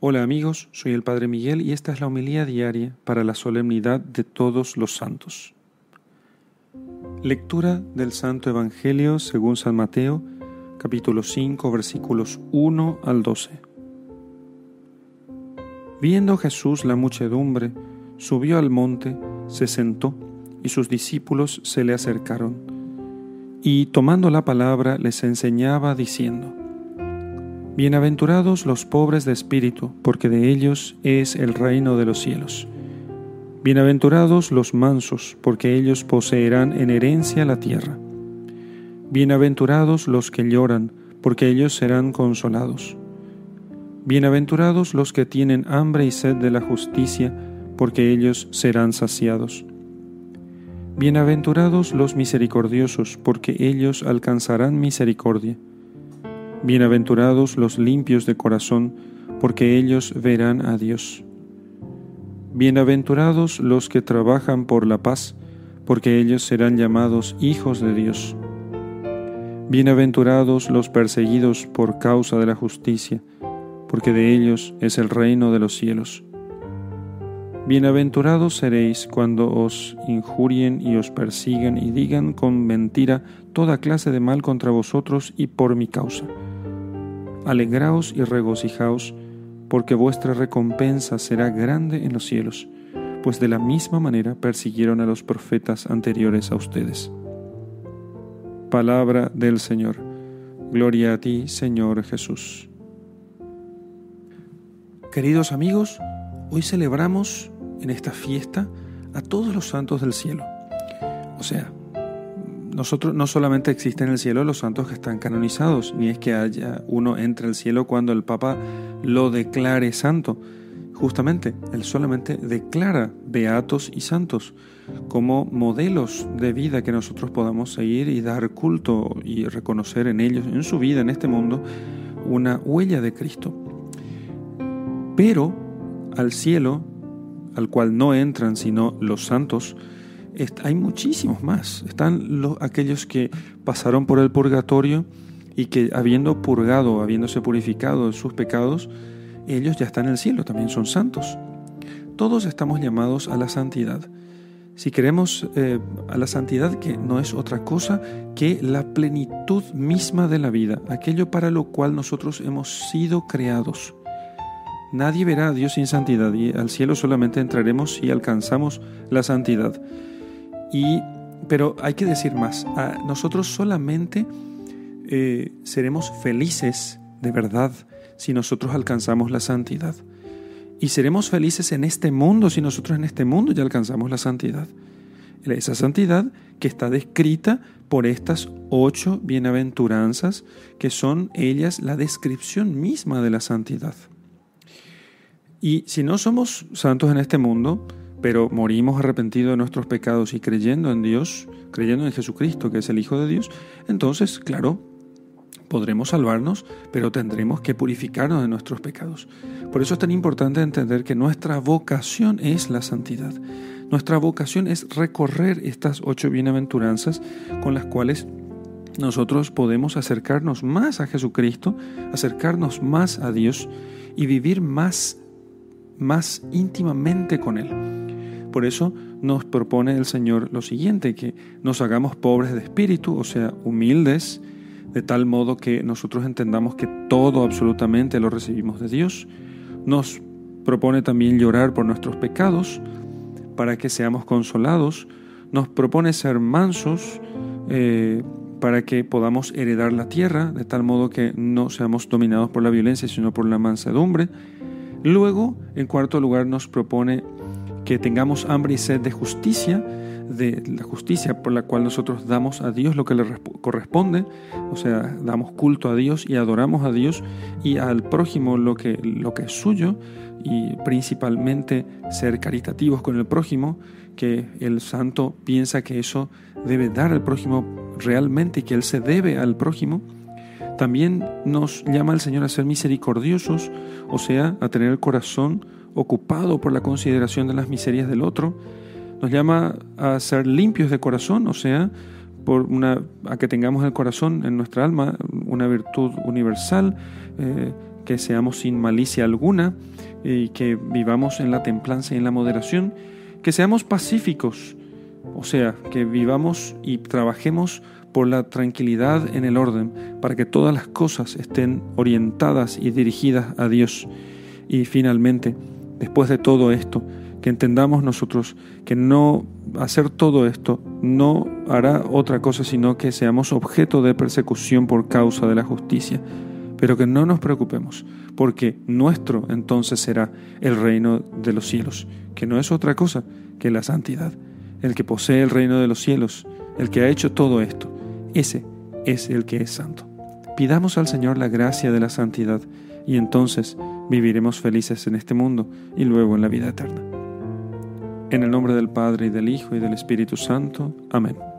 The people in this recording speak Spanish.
Hola amigos, soy el Padre Miguel y esta es la homilía diaria para la solemnidad de todos los santos. Lectura del Santo Evangelio según San Mateo, capítulo 5, versículos 1 al 12. Viendo Jesús la muchedumbre, subió al monte, se sentó, y sus discípulos se le acercaron. Y tomando la palabra les enseñaba diciendo, Bienaventurados los pobres de espíritu, porque de ellos es el reino de los cielos. Bienaventurados los mansos, porque ellos poseerán en herencia la tierra. Bienaventurados los que lloran, porque ellos serán consolados. Bienaventurados los que tienen hambre y sed de la justicia, porque ellos serán saciados. Bienaventurados los misericordiosos, porque ellos alcanzarán misericordia. Bienaventurados los limpios de corazón, porque ellos verán a Dios. Bienaventurados los que trabajan por la paz, porque ellos serán llamados hijos de Dios. Bienaventurados los perseguidos por causa de la justicia, porque de ellos es el reino de los cielos. Bienaventurados seréis cuando os injurien y os persigan y digan con mentira toda clase de mal contra vosotros y por mi causa Alegraos y regocijaos, porque vuestra recompensa será grande en los cielos, pues de la misma manera persiguieron a los profetas anteriores a ustedes. Palabra del Señor. Gloria a ti, Señor Jesús. Queridos amigos, hoy celebramos en esta fiesta a todos los santos del cielo. O sea, nosotros no solamente existen en el cielo los santos que están canonizados, ni es que haya uno entre el cielo cuando el Papa lo declare santo. Justamente, él solamente declara beatos y santos como modelos de vida que nosotros podamos seguir y dar culto y reconocer en ellos, en su vida, en este mundo, una huella de Cristo. Pero al cielo, al cual no entran sino los santos, hay muchísimos más. Están los, aquellos que pasaron por el purgatorio y que habiendo purgado, habiéndose purificado de sus pecados, ellos ya están en el cielo, también son santos. Todos estamos llamados a la santidad. Si queremos eh, a la santidad, que no es otra cosa que la plenitud misma de la vida, aquello para lo cual nosotros hemos sido creados. Nadie verá a Dios sin santidad y al cielo solamente entraremos si alcanzamos la santidad. Pero hay que decir más, nosotros solamente eh, seremos felices de verdad si nosotros alcanzamos la santidad. Y seremos felices en este mundo si nosotros en este mundo ya alcanzamos la santidad. Esa santidad que está descrita por estas ocho bienaventuranzas que son ellas la descripción misma de la santidad. Y si no somos santos en este mundo, pero morimos arrepentidos de nuestros pecados y creyendo en Dios, creyendo en Jesucristo, que es el Hijo de Dios, entonces, claro, podremos salvarnos, pero tendremos que purificarnos de nuestros pecados. Por eso es tan importante entender que nuestra vocación es la santidad. Nuestra vocación es recorrer estas ocho bienaventuranzas con las cuales nosotros podemos acercarnos más a Jesucristo, acercarnos más a Dios y vivir más, más íntimamente con Él. Por eso nos propone el Señor lo siguiente, que nos hagamos pobres de espíritu, o sea, humildes, de tal modo que nosotros entendamos que todo absolutamente lo recibimos de Dios. Nos propone también llorar por nuestros pecados para que seamos consolados. Nos propone ser mansos eh, para que podamos heredar la tierra, de tal modo que no seamos dominados por la violencia, sino por la mansedumbre. Luego, en cuarto lugar, nos propone que tengamos hambre y sed de justicia, de la justicia por la cual nosotros damos a Dios lo que le corresponde, o sea, damos culto a Dios y adoramos a Dios y al prójimo lo que, lo que es suyo y principalmente ser caritativos con el prójimo, que el santo piensa que eso debe dar al prójimo realmente y que él se debe al prójimo. También nos llama el Señor a ser misericordiosos, o sea, a tener el corazón ocupado por la consideración de las miserias del otro, nos llama a ser limpios de corazón, o sea, por una, a que tengamos el corazón en nuestra alma una virtud universal, eh, que seamos sin malicia alguna y que vivamos en la templanza y en la moderación, que seamos pacíficos, o sea, que vivamos y trabajemos por la tranquilidad en el orden, para que todas las cosas estén orientadas y dirigidas a Dios. Y finalmente, después de todo esto, que entendamos nosotros que no hacer todo esto no hará otra cosa sino que seamos objeto de persecución por causa de la justicia, pero que no nos preocupemos, porque nuestro entonces será el reino de los cielos, que no es otra cosa que la santidad. El que posee el reino de los cielos, el que ha hecho todo esto, ese es el que es santo. Pidamos al Señor la gracia de la santidad y entonces viviremos felices en este mundo y luego en la vida eterna. En el nombre del Padre y del Hijo y del Espíritu Santo. Amén.